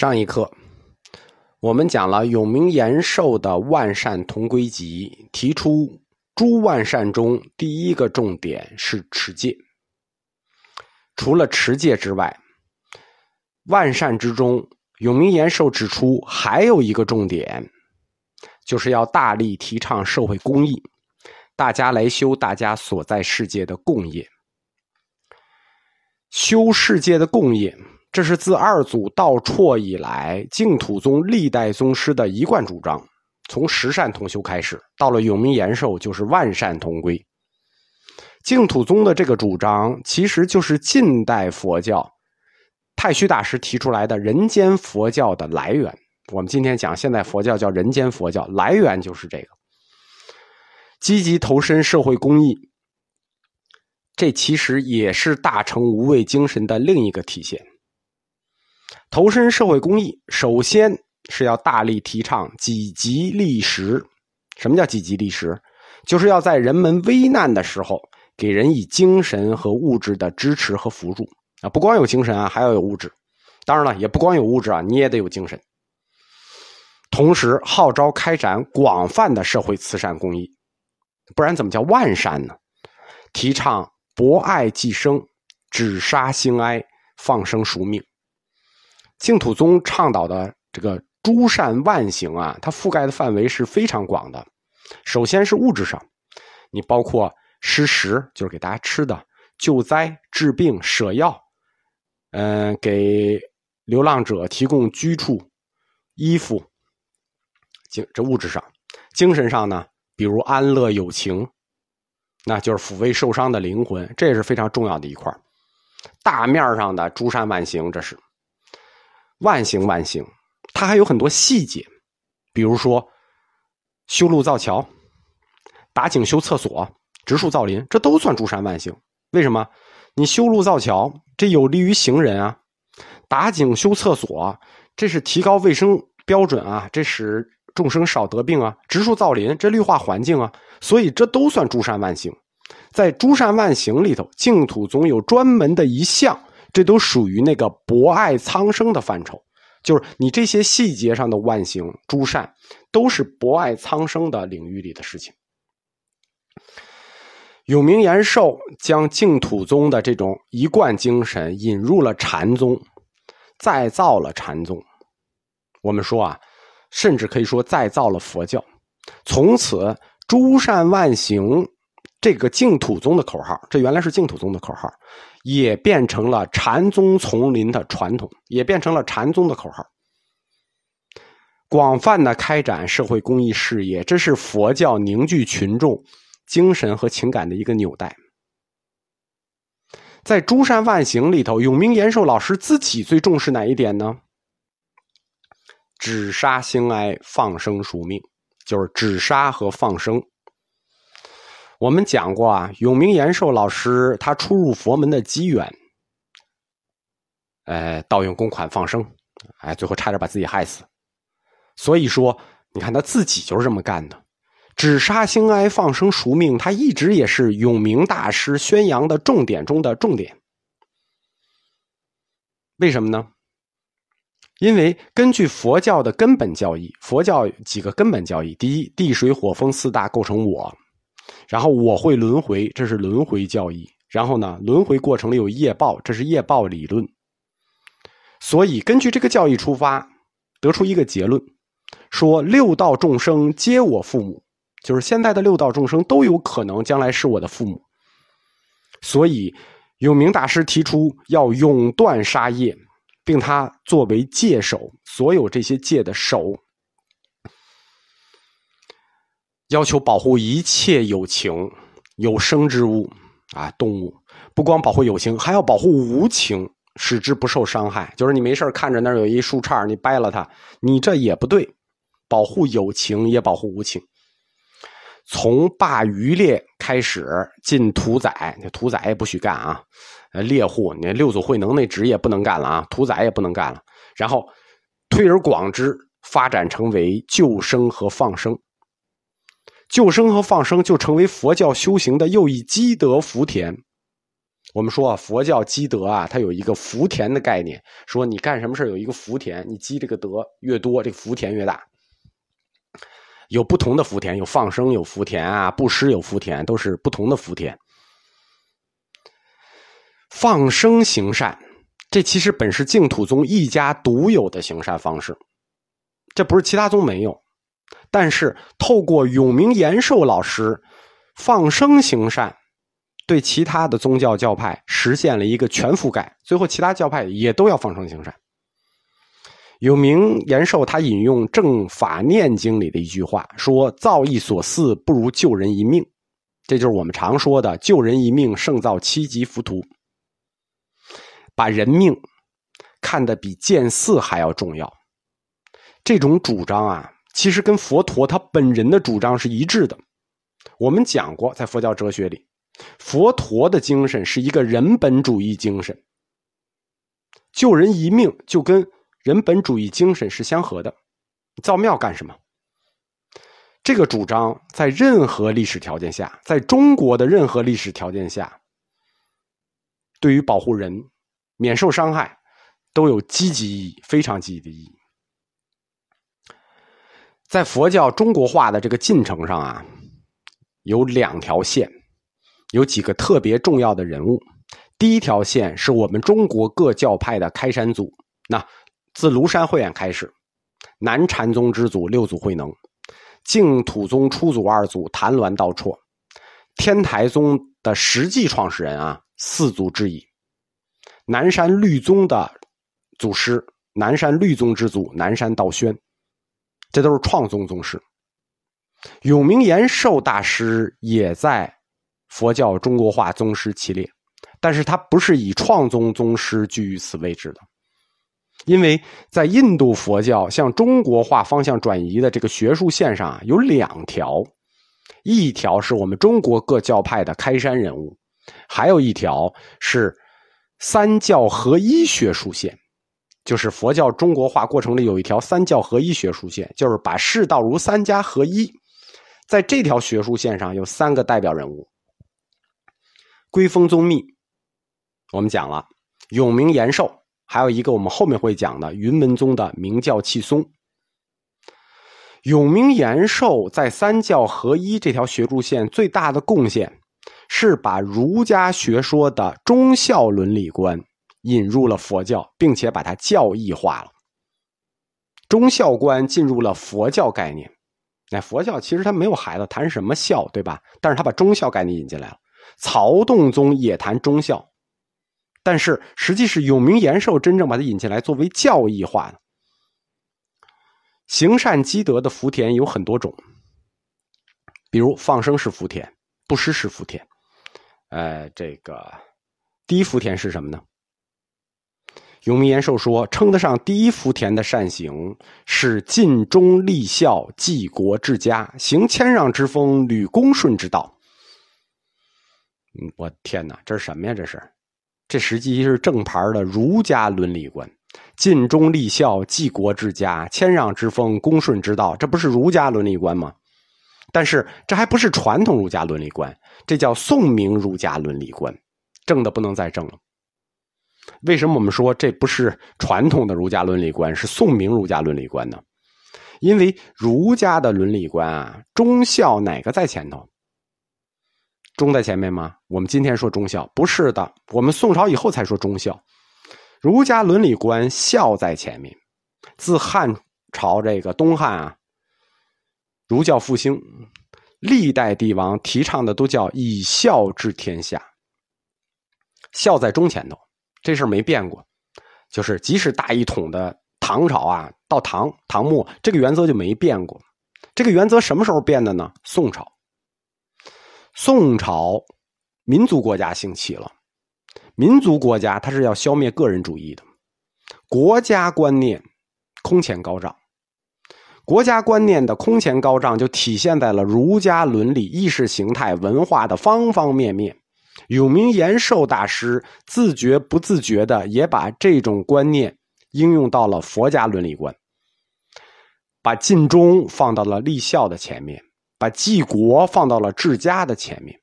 上一课，我们讲了永明延寿的《万善同归集》，提出诸万善中第一个重点是持戒。除了持戒之外，万善之中，永明延寿指出还有一个重点，就是要大力提倡社会公益，大家来修大家所在世界的共业，修世界的共业。这是自二祖道绰以来，净土宗历代宗师的一贯主张。从十善同修开始，到了永明延寿，就是万善同归。净土宗的这个主张，其实就是近代佛教太虚大师提出来的人间佛教的来源。我们今天讲现代佛教叫人间佛教，来源就是这个。积极投身社会公益，这其实也是大乘无畏精神的另一个体现。投身社会公益，首先是要大力提倡积极利时。什么叫积极利时？就是要在人们危难的时候，给人以精神和物质的支持和辅助啊！不光有精神啊，还要有物质。当然了，也不光有物质啊，你也得有精神。同时号召开展广泛的社会慈善公益，不然怎么叫万善呢？提倡博爱济生，止杀兴哀，放生赎命。净土宗倡导的这个诸善万行啊，它覆盖的范围是非常广的。首先是物质上，你包括施食，就是给大家吃的；救灾、治病、舍药，嗯，给流浪者提供居处、衣服。精这物质上，精神上呢，比如安乐有情，那就是抚慰受伤的灵魂，这也是非常重要的一块大面上的诸善万行，这是。万行万行，它还有很多细节，比如说修路造桥、打井修厕所、植树造林，这都算诸善万行。为什么？你修路造桥，这有利于行人啊；打井修厕所，这是提高卫生标准啊，这使众生少得病啊；植树造林，这绿化环境啊。所以这都算诸善万行。在诸善万行里头，净土总有专门的一项。这都属于那个博爱苍生的范畴，就是你这些细节上的万行诸善，都是博爱苍生的领域里的事情。永明延寿将净土宗的这种一贯精神引入了禅宗，再造了禅宗。我们说啊，甚至可以说再造了佛教。从此，诸善万行。这个净土宗的口号，这原来是净土宗的口号，也变成了禅宗丛林的传统，也变成了禅宗的口号。广泛的开展社会公益事业，这是佛教凝聚群众精神和情感的一个纽带。在诸善万行里头，永明延寿老师自己最重视哪一点呢？止杀兴哀，放生赎命，就是止杀和放生。我们讲过啊，永明延寿老师他初入佛门的机缘，呃，盗用公款放生，哎，最后差点把自己害死。所以说，你看他自己就是这么干的，止杀兴哀，放生赎命，他一直也是永明大师宣扬的重点中的重点。为什么呢？因为根据佛教的根本教义，佛教几个根本教义：第一，地水火风四大构成我。然后我会轮回，这是轮回教义。然后呢，轮回过程里有业报，这是业报理论。所以根据这个教义出发，得出一个结论，说六道众生皆我父母，就是现在的六道众生都有可能将来是我的父母。所以永明大师提出要永断杀业，并他作为戒守，所有这些戒的守。要求保护一切有情、有生之物啊，动物不光保护有情，还要保护无情，使之不受伤害。就是你没事看着那儿有一树杈，你掰了它，你这也不对。保护有情，也保护无情。从罢渔猎开始，禁屠宰，屠宰也不许干啊。呃，猎户，你六祖慧能那职业不能干了啊，屠宰也不能干了。然后推而广之，发展成为救生和放生。救生和放生就成为佛教修行的又一积德福田。我们说啊，佛教积德啊，它有一个福田的概念，说你干什么事有一个福田，你积这个德越多，这个福田越大。有不同的福田，有放生有福田啊，布施有福田，都是不同的福田。放生行善，这其实本是净土宗一家独有的行善方式，这不是其他宗没有。但是透过永明延寿老师放生行善。对其他的宗教教派实现了一个全覆盖，最后其他教派也都要放生行善。有名延寿他引用《正法念经》里的一句话说：“造诣所似，不如救人一命。”这就是我们常说的“救人一命，胜造七级浮屠”。把人命看得比建寺还要重要，这种主张啊，其实跟佛陀他本人的主张是一致的。我们讲过，在佛教哲学里。佛陀的精神是一个人本主义精神，救人一命就跟人本主义精神是相合的。造庙干什么？这个主张在任何历史条件下，在中国的任何历史条件下，对于保护人免受伤害，都有积极意义，非常积极的意义。在佛教中国化的这个进程上啊，有两条线。有几个特别重要的人物，第一条线是我们中国各教派的开山祖，那自庐山慧远开始，南禅宗之祖六祖慧能，净土宗初祖二祖谭鸾道绰，天台宗的实际创始人啊四祖之一，南山律宗的祖师南山律宗之祖南山道宣，这都是创宗宗师，永明延寿大师也在。佛教中国化宗师其列，但是他不是以创宗宗师居于此位置的，因为在印度佛教向中国化方向转移的这个学术线上啊，有两条，一条是我们中国各教派的开山人物，还有一条是三教合一学术线，就是佛教中国化过程里有一条三教合一学术线，就是把世道如三家合一，在这条学术线上有三个代表人物。归峰宗密，我们讲了永明延寿，还有一个我们后面会讲的云门宗的明教契松。永明延寿在三教合一这条学术线最大的贡献，是把儒家学说的忠孝伦理观引入了佛教，并且把它教义化了。忠孝观进入了佛教概念，那佛教其实他没有孩子，谈什么孝，对吧？但是他把忠孝概念引进来了。曹洞宗也谈忠孝，但是实际是永明延寿真正把它引进来作为教义化的。行善积德的福田有很多种，比如放生是福田，布施是福田。呃，这个第一福田是什么呢？永明延寿说，称得上第一福田的善行是尽忠立孝、济国治家、行谦让之风、履恭顺之道。嗯，我天哪，这是什么呀？这是，这实际是正牌的儒家伦理观，尽忠立孝、济国治家、谦让之风、恭顺之道，这不是儒家伦理观吗？但是这还不是传统儒家伦理观，这叫宋明儒家伦理观，正的不能再正了。为什么我们说这不是传统的儒家伦理观，是宋明儒家伦理观呢？因为儒家的伦理观啊，忠孝哪个在前头？忠在前面吗？我们今天说忠孝不是的，我们宋朝以后才说忠孝。儒家伦理观孝在前面。自汉朝这个东汉啊，儒教复兴，历代帝王提倡的都叫以孝治天下，孝在中前头，这事儿没变过。就是即使大一统的唐朝啊，到唐唐末这个原则就没变过。这个原则什么时候变的呢？宋朝。宋朝，民族国家兴起了。民族国家它是要消灭个人主义的，国家观念空前高涨。国家观念的空前高涨，就体现在了儒家伦理、意识形态、文化的方方面面。永明延寿大师自觉不自觉的也把这种观念应用到了佛家伦理观，把尽忠放到了立孝的前面。把济国放到了治家的前面。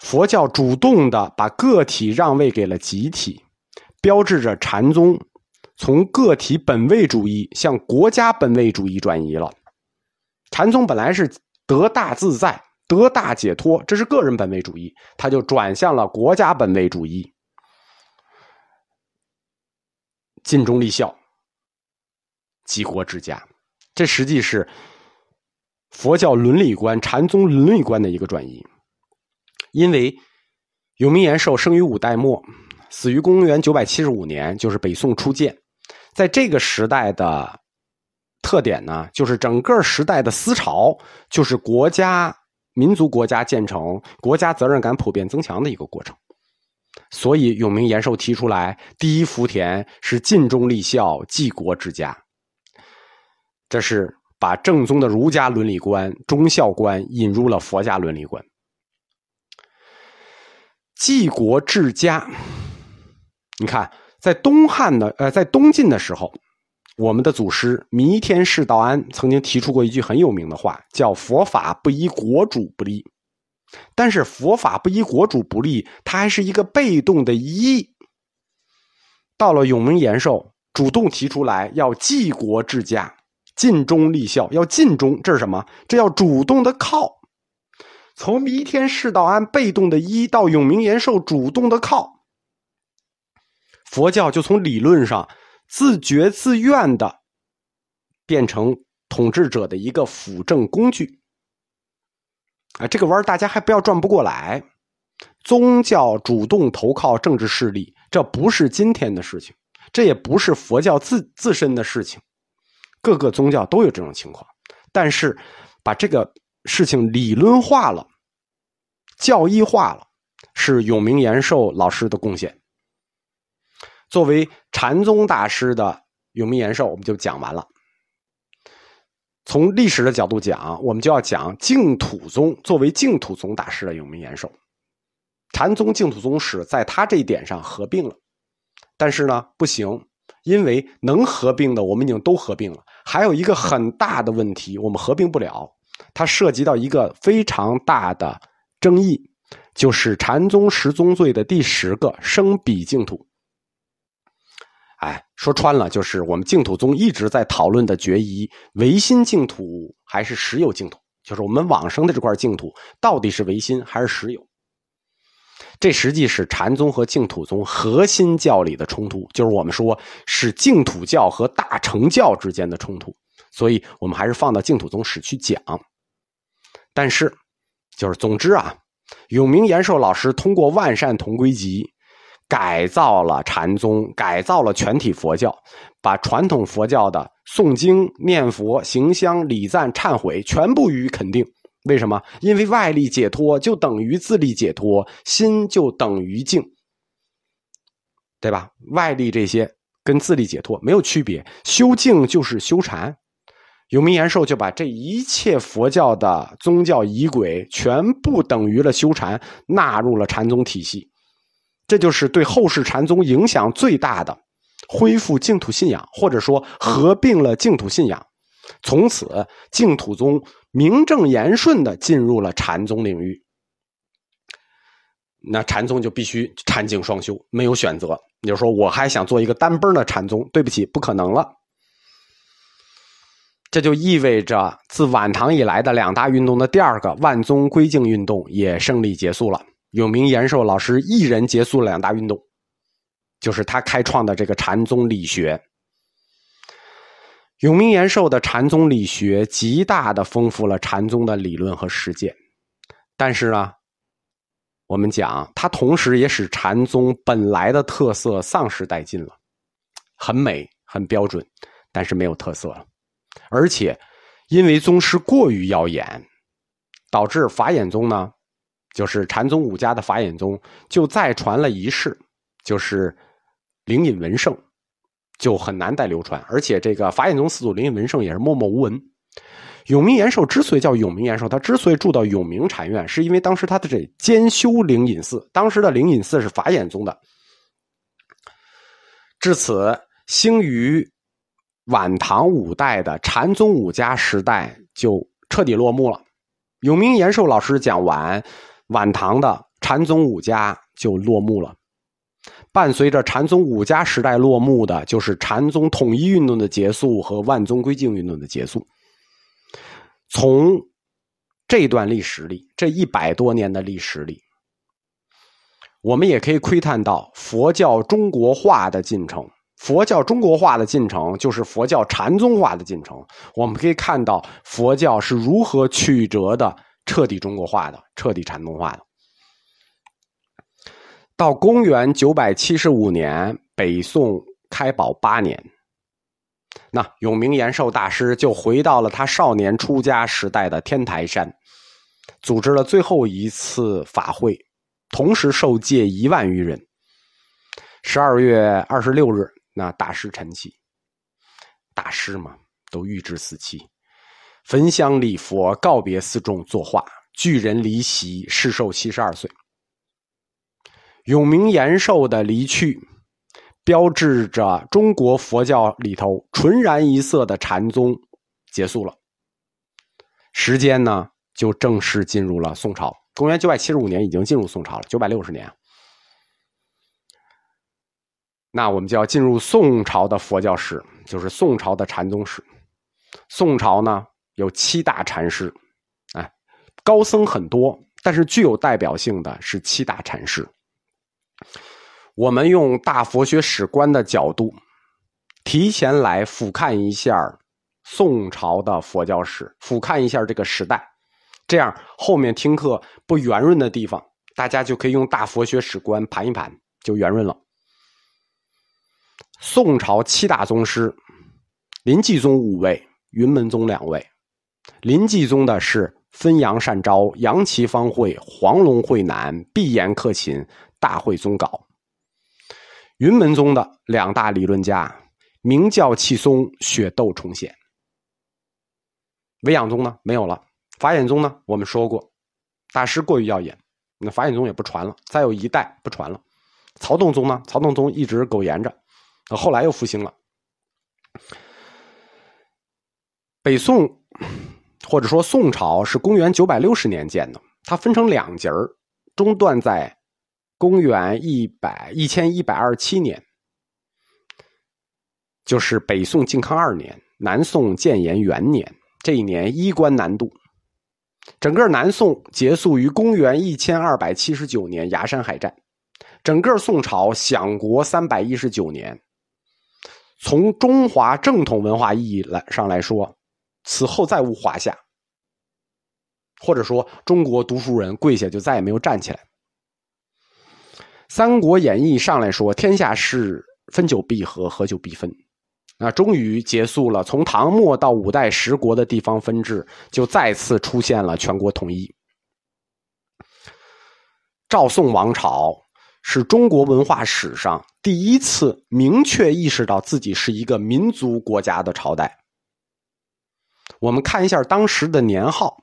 佛教主动的把个体让位给了集体，标志着禅宗从个体本位主义向国家本位主义转移了。禅宗本来是得大自在、得大解脱，这是个人本位主义，他就转向了国家本位主义，尽忠立孝、济国治家。这实际是佛教伦理观、禅宗伦理观的一个转移。因为永明延寿生于五代末，死于公元九百七十五年，就是北宋初建。在这个时代的特点呢，就是整个时代的思潮就是国家、民族国家建成、国家责任感普遍增强的一个过程。所以永明延寿提出来，第一福田是尽忠立孝、济国治家。这是把正宗的儒家伦理观、忠孝观引入了佛家伦理观。济国治家，你看，在东汉的呃，在东晋的时候，我们的祖师弥天释道安曾经提出过一句很有名的话，叫“佛法不依国主不立”。但是佛法不依国主不立，它还是一个被动的依。到了永明延寿，主动提出来要济国治家、尽忠立孝，要尽忠，这是什么？这要主动的靠。从弥天释道安被动的依到永明延寿主动的靠，佛教就从理论上自觉自愿的变成统治者的一个辅政工具。啊，这个弯大家还不要转不过来。宗教主动投靠政治势力，这不是今天的事情，这也不是佛教自自身的事情，各个宗教都有这种情况。但是把这个。事情理论化了，教义化了，是永明延寿老师的贡献。作为禅宗大师的永明延寿，我们就讲完了。从历史的角度讲，我们就要讲净土宗作为净土宗大师的永明延寿。禅宗净土宗史在他这一点上合并了，但是呢，不行，因为能合并的我们已经都合并了，还有一个很大的问题，我们合并不了。它涉及到一个非常大的争议，就是禅宗十宗罪的第十个生彼净土。哎，说穿了就是我们净土宗一直在讨论的决疑：唯心净土还是实有净土？就是我们往生的这块净土到底是唯心还是实有？这实际是禅宗和净土宗核心教理的冲突，就是我们说是净土教和大乘教之间的冲突。所以我们还是放到净土宗史去讲。但是，就是总之啊，永明延寿老师通过《万善同归集》改造了禅宗，改造了全体佛教，把传统佛教的诵经、念佛、行香、礼赞、忏悔全部予以肯定。为什么？因为外力解脱就等于自力解脱，心就等于静，对吧？外力这些跟自力解脱没有区别，修静就是修禅。永明延寿就把这一切佛教的宗教仪轨全部等于了修禅，纳入了禅宗体系，这就是对后世禅宗影响最大的，恢复净土信仰，或者说合并了净土信仰，从此净土宗名正言顺的进入了禅宗领域。那禅宗就必须禅净双修，没有选择。你就说我还想做一个单崩的禅宗，对不起，不可能了。这就意味着，自晚唐以来的两大运动的第二个万宗归净运动也胜利结束了。永明延寿老师一人结束了两大运动，就是他开创的这个禅宗理学。永明延寿的禅宗理学极大的丰富了禅宗的理论和实践，但是呢，我们讲它同时也使禅宗本来的特色丧失殆尽了，很美很标准，但是没有特色了。而且，因为宗师过于耀眼，导致法眼宗呢，就是禅宗五家的法眼宗，就再传了一世，就是灵隐文圣，就很难再流传。而且，这个法眼宗四祖灵隐文圣也是默默无闻。永明延寿之所以叫永明延寿，他之所以住到永明禅院，是因为当时他的这兼修灵隐寺，当时的灵隐寺是法眼宗的，至此兴于。晚唐五代的禅宗五家时代就彻底落幕了。永明延寿老师讲完晚唐的禅宗五家就落幕了。伴随着禅宗五家时代落幕的，就是禅宗统一运动的结束和万宗归净运动的结束。从这段历史里，这一百多年的历史里，我们也可以窥探到佛教中国化的进程。佛教中国化的进程，就是佛教禅宗化的进程。我们可以看到佛教是如何曲折的彻底中国化的、彻底禅宗化的。到公元九百七十五年，北宋开宝八年，那永明延寿大师就回到了他少年出家时代的天台山，组织了最后一次法会，同时受戒一万余人。十二月二十六日。那大师陈启，大师嘛，都预知死期，焚香礼佛，告别四众，作画，巨人离席，世寿七十二岁。永明延寿的离去，标志着中国佛教里头纯然一色的禅宗结束了。时间呢，就正式进入了宋朝。公元九百七十五年，已经进入宋朝了，九百六十年。那我们就要进入宋朝的佛教史，就是宋朝的禅宗史。宋朝呢有七大禅师，哎，高僧很多，但是具有代表性的是七大禅师。我们用大佛学史观的角度，提前来俯瞰一下宋朝的佛教史，俯瞰一下这个时代，这样后面听课不圆润的地方，大家就可以用大佛学史观盘一盘，就圆润了。宋朝七大宗师，临济宗五位，云门宗两位。临济宗的是分阳善昭、杨岐方会、黄龙会南、闭眼克勤、大会宗杲。云门宗的两大理论家，明教契松、雪窦重显。维养宗呢没有了，法眼宗呢我们说过，大师过于耀眼，那法眼宗也不传了，再有一代不传了。曹洞宗呢，曹洞宗一直苟延着。后来又复兴了。北宋或者说宋朝是公元九百六十年建的，它分成两节儿，中断在公元一百一千一百二十七年，就是北宋靖康二年，南宋建炎元年。这一年衣冠南渡，整个南宋结束于公元一千二百七十九年崖山海战，整个宋朝享国三百一十九年。从中华正统文化意义来上来说，此后再无华夏，或者说中国读书人跪下就再也没有站起来。《三国演义》上来说，天下事分久必合，合久必分，啊，终于结束了从唐末到五代十国的地方分治，就再次出现了全国统一。赵宋王朝。是中国文化史上第一次明确意识到自己是一个民族国家的朝代。我们看一下当时的年号，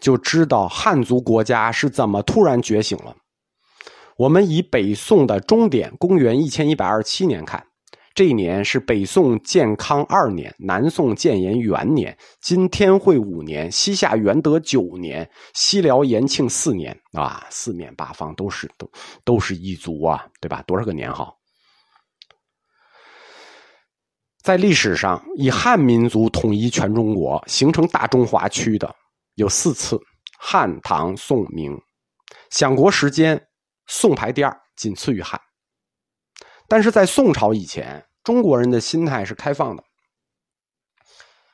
就知道汉族国家是怎么突然觉醒了。我们以北宋的终点公元一千一百二十七年看。这一年是北宋建康二年，南宋建炎元年，今天会五年，西夏元德九年，西辽延庆四年啊，四面八方都是都都是一族啊，对吧？多少个年号？在历史上，以汉民族统一全中国、形成大中华区的有四次：汉、唐、宋、明。享国时间，宋排第二，仅次于汉。但是在宋朝以前，中国人的心态是开放的，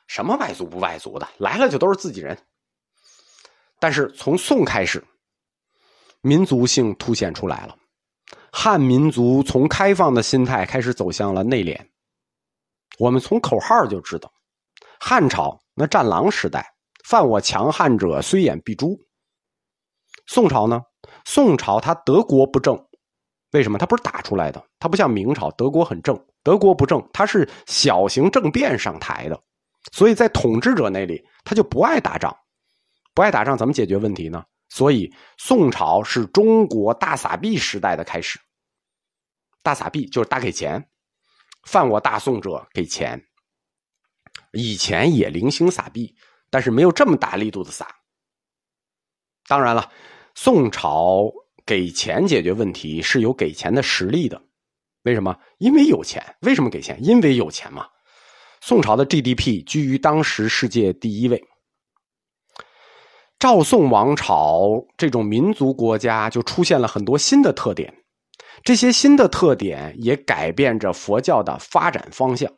什么外族不外族的，来了就都是自己人。但是从宋开始，民族性凸显出来了，汉民族从开放的心态开始走向了内敛。我们从口号就知道，汉朝那战狼时代，犯我强汉者，虽远必诛。宋朝呢？宋朝他德国不正。为什么他不是打出来的？他不像明朝，德国很正，德国不正，他是小型政变上台的，所以在统治者那里他就不爱打仗，不爱打仗怎么解决问题呢？所以宋朝是中国大撒币时代的开始，大撒币就是大给钱，犯我大宋者给钱，以前也零星撒币，但是没有这么大力度的撒。当然了，宋朝。给钱解决问题是有给钱的实力的。为什么？因为有钱。为什么给钱？因为有钱嘛。宋朝的 GDP 居于当时世界第一位。赵宋王朝这种民族国家就出现了很多新的特点，这些新的特点也改变着佛教的发展方向。